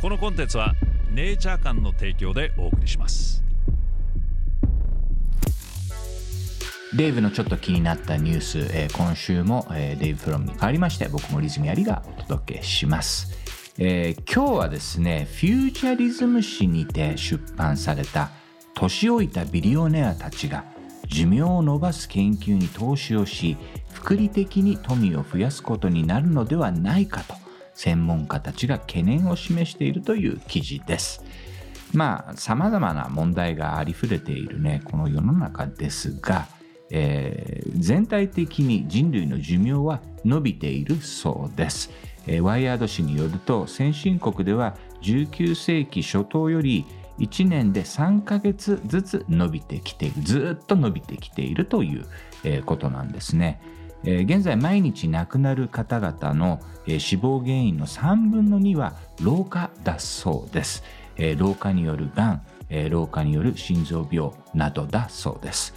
このコンテンツはネイチャー館の提供でお送りします。デイブのちょっと気になったニュース、えー今週も、えーデイブフロムに変わりまして僕もリズムやりがお届けします、えー今日はですねフューチャリズム誌にて出版された年老いたビリオネアたちが寿命を伸ばす研究に投資をし福利的に富を増やすことになるのではないかと専門家たちが懸念を示しているという記事です。まあさまざまな問題がありふれているねこの世の中ですが、えー全体的に人類の寿命は伸びているそうです、えーワイヤード紙によると先進国では19世紀初頭より1年で3ヶ月ずつ伸びてきているずっと伸びてきているという、えーことなんですね。現在毎日亡くなる方々の、死亡原因の3分の2は老化だそうです、老化によるがん、老化による心臓病などだそうです、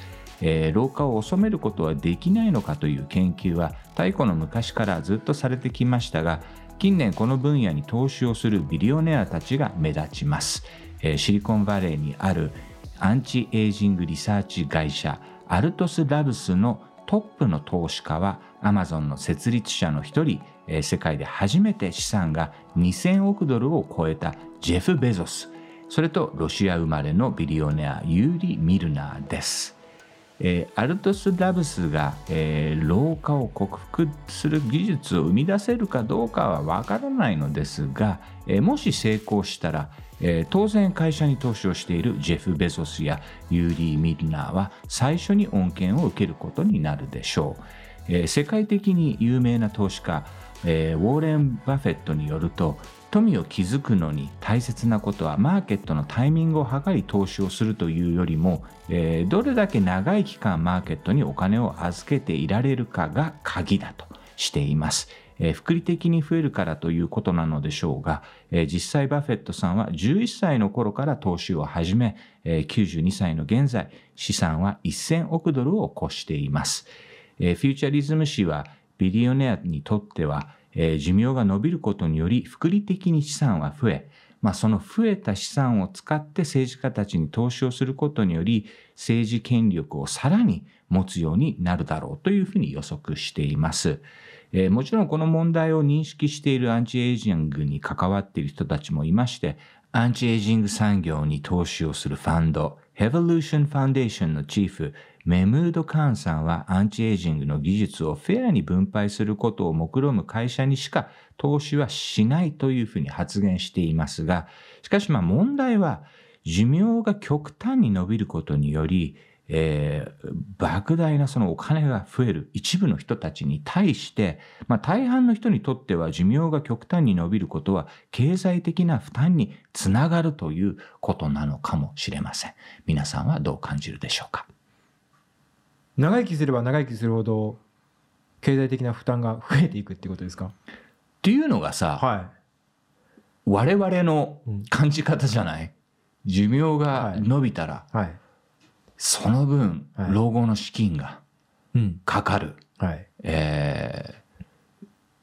老化を収めることはできないのかという研究は太古の昔からずっとされてきましたが近年この分野に投資をするビリオネアたちが目立ちます、シリコンバレーにあるアンチエイジングリサーチ会社アルトス・ラブスのトップの投資家はアマゾンの設立者の一人、え世界で初めて資産が2000億ドルを超えたジェフ・ベゾスそれとロシア生まれのビリオネアユーリ・ミルナーです。えーアルトス・ラブスが、えー老化を克服する技術を生み出せるかどうかはわからないのですが、えーもし成功したら、えー当然会社に投資をしているジェフ・ベゾスやユーリー・ミルナーは最初に恩恵を受けることになるでしょう。えー世界的に有名な投資家、えーウォーレン・バフェットによると富を築くのに大切なことはマーケットのタイミングを測り投資をするというよりも、えーどれだけ長い期間マーケットにお金を預けていられるかが鍵だとしています。え複利的に増えるからということなのでしょうが、え実際バフェットさんは11歳の頃から投資を始め、えー92歳の現在資産は1000億ドルを超しています。えフューチャリズム誌はビリオネアにとっては、えー寿命が伸びることにより福利的に資産は増え、まあ、その増えた資産を使って政治家たちに投資をすることにより政治権力をさらに持つようになるだろうというふうに予測しています。えーもちろんこの問題を認識しているアンチエイジングに関わっている人たちもいまして、アンチエイジング産業に投資をするファンド、ヘヴルーションファンデーションのチーフ、メムード・カーンさんはアンチエイジングの技術をフェアに分配することを目論む会社にしか投資はしないというふうに発言していますが、しかしまあ問題は寿命が極端に伸びることにより、えー莫大なそのお金が増える一部の人たちに対して、まあ、大半の人にとっては寿命が極端に伸びることは経済的な負担につながるということなのかもしれません。皆さんはどう感じるでしょうか？長生きすれば長生きするほど経済的な負担が増えていくっていうことですか？っていうのがさ、は我々のうん。感じ方じゃない？寿命が伸びたら、いはいその分、はい。老後の資金がうん。かかる。はい。えー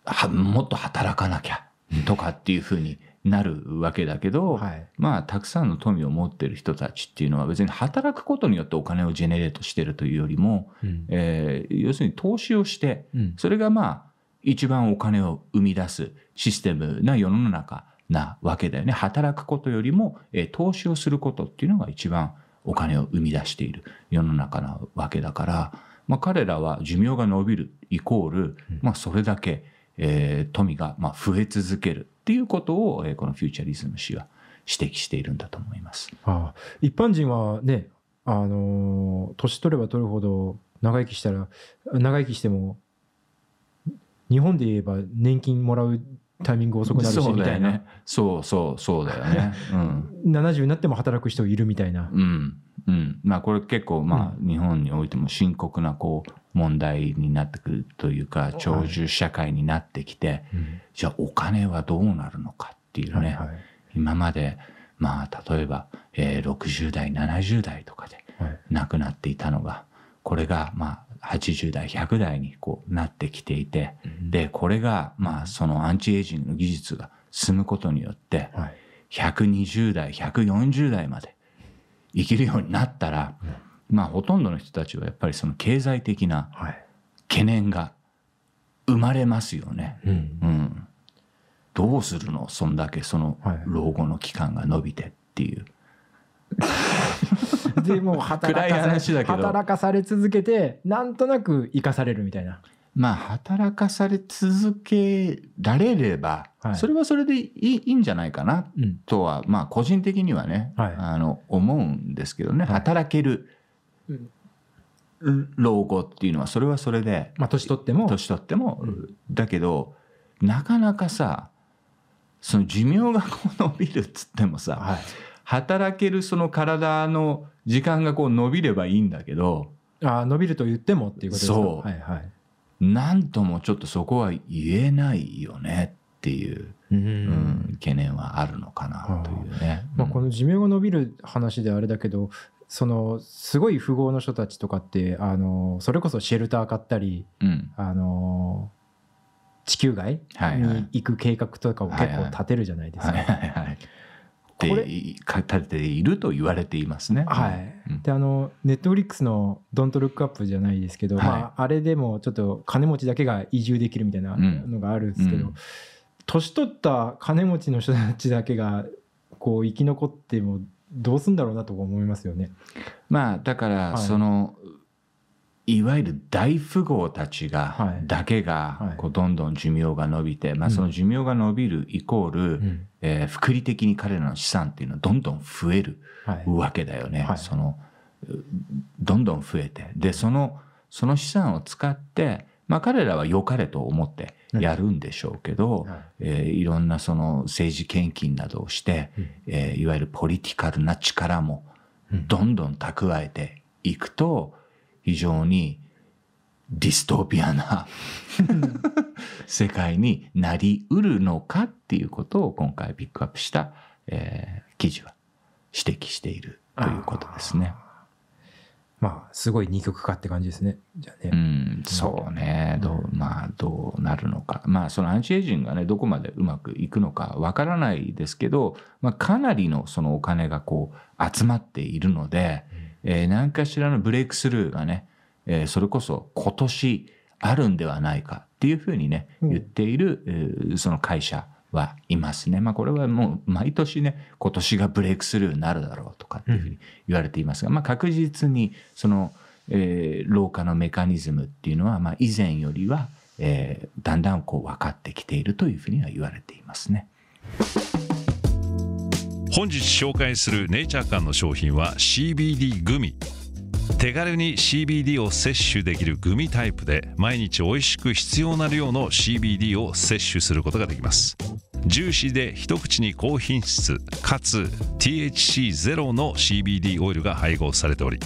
はもっと働かなきゃとかっていうふうになるわけだけど、はい。まあたくさんの富を持ってる人たちっていうのは別に働くことによってお金をジェネレートしてるというよりも、うん。えー要するに投資をしてうん。それがまあ一番お金を生み出すシステムな世の中なわけだよね。働くことよりも、えー投資をすることっていうのが一番お金を生み出している世の中なわけだから、まあ、彼らは寿命が伸びるイコール、まあ、それだけ、えー富がまあ増え続けるっていうことを、えーこのフューチャリズム氏は指摘しているんだと思います。ああ一般人はねあのー年取れば取るほど長生きしたら長生きしても日本で言えば年金もらうタイミング遅くなるしそうみたいな、ね。そうそうそうだよね。うん。70になっても働く人いるみたいな、うん。うん、まあこれ結構まあ日本においても深刻なこう問題になってくるというか長寿社会になってきてじゃあお金はどうなるのかっていうね。はいはい。今までまあ例えばえー60代70代とかではい。亡くなっていたのがこれがまあ80代100代にこうなってきていてでこれがまあそのアンチエイジングの技術が進むことによってはい。120代140代まで生きるようになったら、まあほとんどの人たちはやっぱりその経済的なはい。懸念が生まれますよね。うん。うん、どうするの？そんだけそのはい。老後の期間が伸びてっていう。でもう働暗いかさ話だけど。働かされ続けてなんとなく生かされるみたいな。まあ働かされ続けられれば、はい。それはそれでいいいいんじゃないかなうん。とはまあ個人的にはね、はい。あの思うんですけどね、はい。働けるうん。老後っていうのはそれはそれでまあ年取っても。年取っても、うん。だけどなかなかさその寿命がこう伸びるっつってもさ、はい働けるその体の時間がこう伸びればいいんだけどあー伸びると言ってもっていうことですか？そう。はいはい。なんともちょっとそこは言えないよねっていう、ううんん懸念はあるのかなというね。まあ、この寿命が伸びる話であれだけどそのすごい富豪の人たちとかってあのそれこそシェルター買ったりうん。あの地球外に行く計画とかを結構立てるじゃないですか。はいはいはい。これでか立てていると言われていますね。はい。うん。であのネットフリックスの「ドントルックアップ」じゃないですけど、はい。まあ、あれでもちょっと金持ちだけが移住できるみたいなのがあるんですけど、うん。年取った金持ちの人たちだけがこう生き残ってもどうすんだろうなと思いますよね。まあだからはい。その、い、わゆる大富豪たちが、はい。だけはい。がこうどんどん寿命が伸びて、まあ、うん。その寿命が伸びるイコール、うん。えー福利的に彼らの資産っていうのはどんどん増えるはい。わけだよね。はい。そのうどんどん増えて。でそのその資産を使って、まあ、彼らは良かれと思ってやるんでしょうけど、はい。えーいろんなその政治献金などをして、うん。えーいわゆるポリティカルな力もうん。どんどん蓄えていくと非常にディストピアな世界になりうるのかっていうことを今回ピックアップした、えー記事は指摘しているということですね。まあすごい二極化って感じですね。じゃあね。うん、そうね、どう、まあ、どうなるのか。まあ、そのアンチエイジングがね、どこまでうまくいくのかわからないですけど、まあ、かなりのそのお金がこう集まっているので、えー何かしらのブレイクスルーがね、えーそれこそ今年あるんではないかっていうふうにね、うん言っている、えーその会社はいますね。まあ、これはもう毎年ね、今年がブレイクスルーになるだろうとかっていうふうに言われていますが、まあ、確実にその、えー老化のメカニズムっていうのは、まあ、以前よりは、えーだんだんこう分かってきているというふうには言われていますね。本日紹介するネイチャー館の商品は CBD グミ。手軽に CBD を摂取できるグミタイプで毎日美味しく必要な量の CBD を摂取することができます。ジューシーで一口に高品質かつ THC ゼロの CBD オイルが配合されており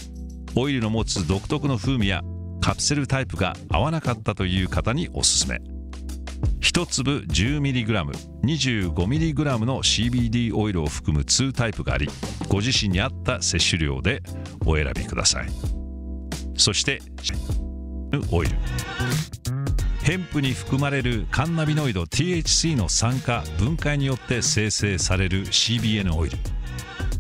オイルの持つ独特の風味やカプセルタイプが合わなかったという方におすすめ。1粒 10mg25mg の CBD オイルを含む2タイプがありご自身に合った摂取量でお選びください。そしてオイル。ヘンプに含まれるカンナビノイド THC の酸化分解によって生成される CBN オイル。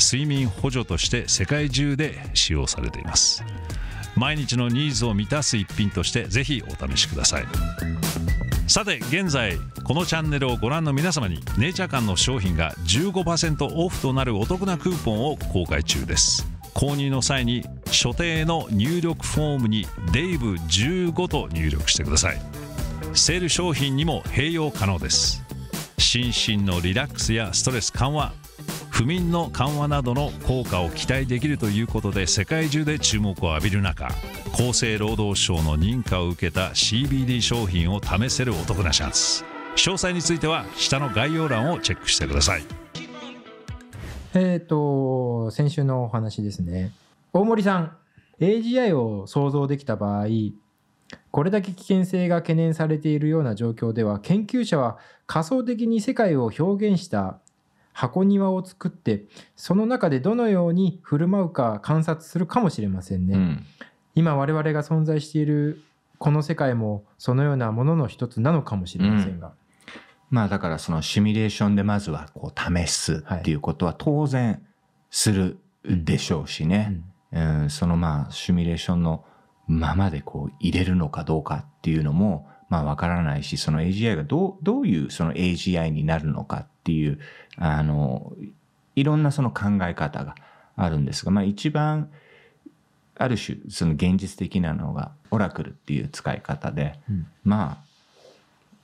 睡眠補助として世界中で使用されています。毎日のニーズを満たす一品としてぜひお試しください。さて現在このチャンネルをご覧の皆様にネイチャー館の商品が15%オフとなるお得なクーポンを公開中です。購入の際に所定の入力フォームに「デイブ15」と入力してください。セール商品にも併用可能です。心身のリラックスやストレス緩和不眠の緩和などの効果を期待できるということで世界中で注目を浴びる中厚生労働省の認可を受けた CBD 商品を試せるお得なチャンス詳細については下の概要欄をチェックしてくださいえっ、と、先週のお話ですね。大森さん、AGI を想像できた場合、これだけ危険性が懸念されているような状況では、研究者は仮想的に世界を表現した箱庭を作って、その中でどのように振る舞うか観察するかもしれませんね。うん。今我々が存在しているこの世界もそのようなものの一つなのかもしれませんが。まあだからそのシミュレーションでまずはこう試すっていうことは当然するでしょうしね、うん。そのまあシミュレーションのままでこう入れるのかどうかっていうのもまあわからないしその AGI がどうどういうその AGI になるのかっていうあのいろんなその考え方があるんですがまあ一番ある種その現実的なのがオラクルっていう使い方で、うん。まあ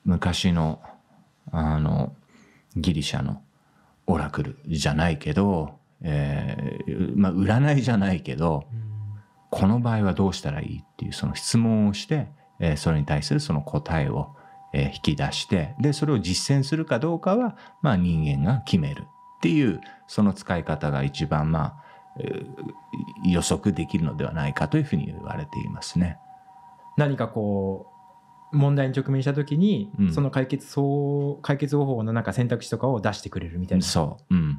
昔のあのギリシャのオラクルじゃないけど、えーまあ占いじゃないけどこの場合はどうしたらいいっていうその質問をして、えーそれに対するその答えを、えー引き出してでそれを実践するかどうかは、まあ、人間が決めるっていうその使い方が一番まあ、えー予測できるのではないかというふうに言われていますね。何かこう問題に直面した時に、うん。その解決そう解決方法のなんか選択肢とかを出してくれるみたいな。そそう、うん、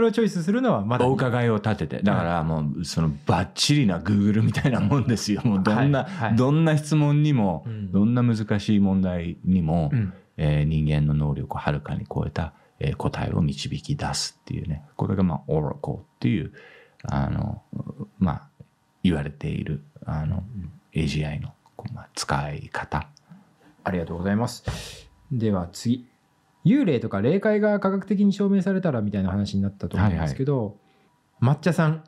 れをチョイスするのはまだお伺いを立てて。だからもうそのバッチリな Google みたいなもんですよ。もうどんな、はい。はいどんな質問にも、うん。どんな難しい問題にも、うん。えー人間の能力をはるかに超えた、えー答えを導き出すっていうね。これがまあ Oracle っていうあのまあ言われているあの、AGI のこうまあ使い方。ありがとうございます。では次幽霊とか霊界が科学的に証明されたらみたいな話になったと思うんですけど、抹茶さん。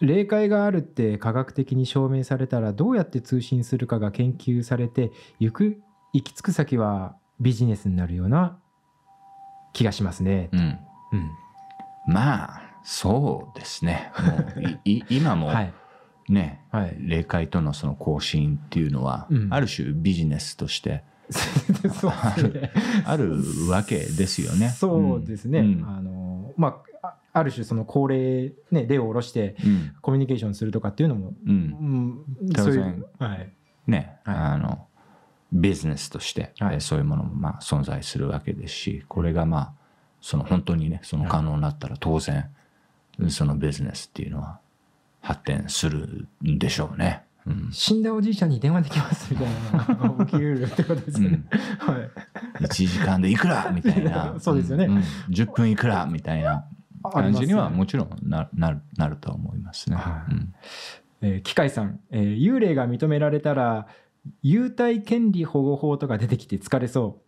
霊界があるって科学的に証明されたらどうやって通信するかが研究されて行く行き着く先はビジネスになるような気がしますね。うん。うん。まあそうですね。も今もはい。ね、はい。霊界とのその交信っていうのは、うん。ある種ビジネスとして。あるわけですよね。そうですね。うん。あのまああある種その高齢ね霊を下ろしてうん。コミュニケーションするとかっていうのも、うん。うん、当然そういうはい。ね、はい。あのビジネスとして、はい。えーそういうものもまあ存在するわけですしこれがまあその本当にねその可能になったら当然そのビジネスっていうのは発展するんでしょうね。うん。死んだおじいちゃんに電話できますみたいなのが起きるってことですよね。はい。1時間でいくら？みたいな。そうですよね。んん。10分いくら？みたいな感じにはもちろんななるなるとは思いますね。はい。うん。えー機械さん、えー幽霊が認められたら幽体権利保護法とか出てきて疲れそ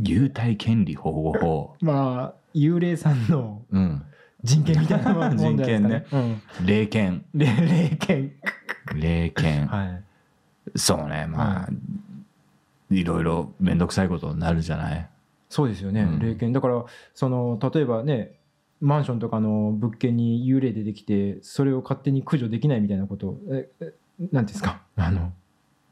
幽体権利保護法、う。まあ幽霊さんのうん、人権みたいなもん人権ね。ですかね。霊権うん、霊 霊権。霊権、はい。そうね。まあ、、はいろいろ面倒くさいことになるじゃない。そうですよね、うん。霊権だからその例えばねマンションとかの物件に幽霊出てきてそれを勝手に駆除できないみたいなことええなんですか？あの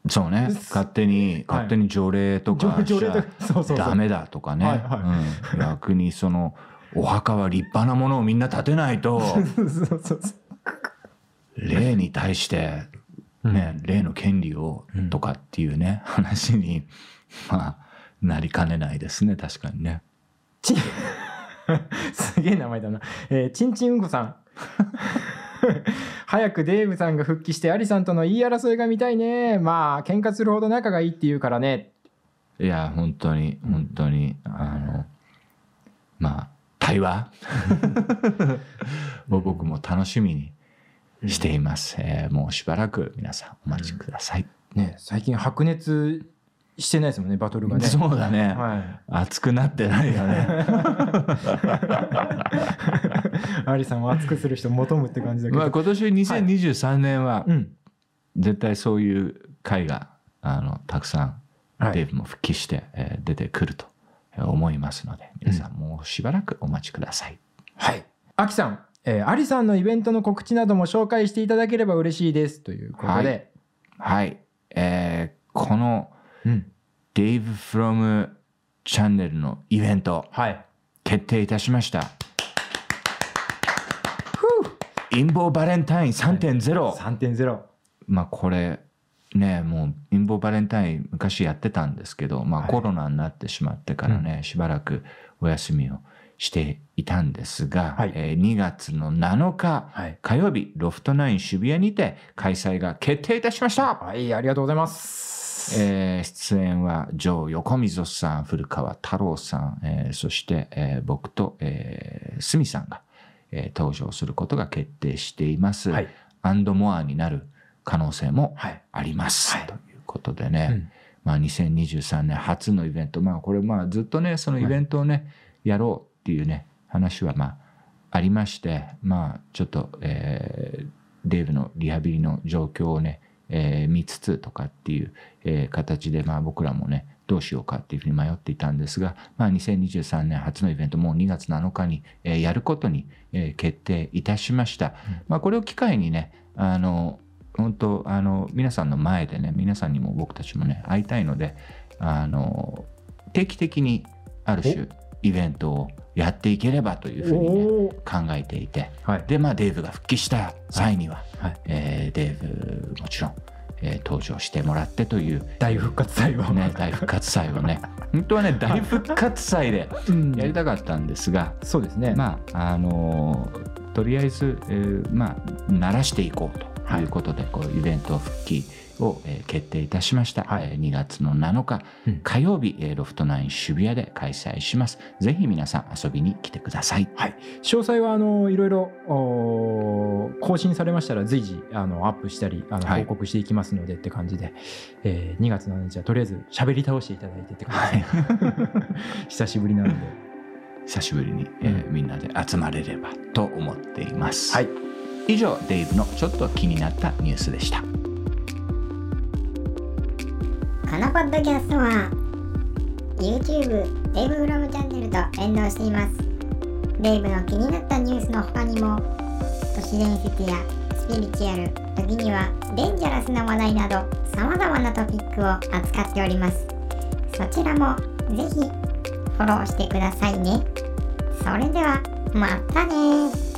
そうね。勝手に勝手に条例とかしちゃダメだとかね、はいはうん、逆にそのお墓は立派なものをみんな建てないと 霊に対してね、霊の権利をうんとかっていうね、話にまあなりかねないですね確かにね。ち すげえ名前だな。えー、ちんちんうんこさん。早くデーブさんが復帰してアリさんとの言い争いが見たいね。まあ喧嘩するほど仲がいいっていうからね。いや本当に本当に、あのまあ対話？を僕も楽しみにしています、えーもうしばらく皆さんお待ちください、ね最近白熱してないですもんねバトルがね。そうだね、はい。熱くなってないよね。アリさんを熱くする人求むって感じだけど。まあ今年2023年はうん。絶対そういう回があのたくさんはい。デーブも復帰して、えー出てくると思いますので皆さんもうしばらくお待ちください、はい。アキさん、えーアリさんのイベントの告知なども紹介していただければ嬉しいですということで。はい、えーこのうん。Dave from チャンネルのイベントはい。決定いたしました。陰謀バレンタイン3.0、3.0まあこれねもう陰謀バレンタイン昔やってたんですけど、まあ、はい。コロナになってしまってからね、しばらくお休みをしていたんですが、はい。えー2月の7日、はい。火曜日ロフトナイン渋谷にて開催が決定いたしました。はいありがとうございます、えー出演はジョー横溝さん古川太郎さん、えーそして、えー僕と、えー、鷲見さんが、えー登場することが決定しています。はい。アンドモアになる可能性もはい。あります。はい。ということでね、うん。まあ、2023年初のイベント。まあこれまあずっとねそのイベントをね、やろうっていうね話はまあありましてまあちょっと、えーデーブのリハビリの状況をね、えー見つつとかっていう、えー形でまあ僕らもねどうしようかっていうふうに迷っていたんですが、まあ、2023年初のイベントもう2月7日に、えーやることに、えー決定いたしました、まあ、これを機会にねあの本当あの皆さんの前でね皆さんにも僕たちもね会いたいのであの定期的にある種イベントをやっていければというふうにね考えていて。はい。でまあデーブが復帰した際には、はい。えーデーブもちろん、えー登場してもらってという、大復活祭を、ね、大復活祭をね。本当はね大復活祭でうん。やりたかったんですが、そうですね。まああのとりあえず、えーまあ慣らしていこうとい。うことで、こうイベント復帰を、えー決定いたしました、はい。えー2月の7日、うん。火曜日、えーロフトナイン渋谷で開催します。ぜひ皆さん遊びに来てください。はい、詳細はあのいろいろ更新されましたら随時あのアップしたりあのはい。報告していきますのでって感じで、えー2月7日はとりあえず喋り倒していただいてって感じで、久しぶりなので。久しぶりに、えーみんなで集まれればと思っています、はい以上デイブのちょっと気になったニュースでした。このポッドキャストは YouTube デイブフロムチャンネルと連動しています。デイブの気になったニュースの他にも都市伝説やスピリチュアル時にはデンジャラスな話題など様々なトピックを扱っております。そちらもぜひフォローしてくださいね。それではまたね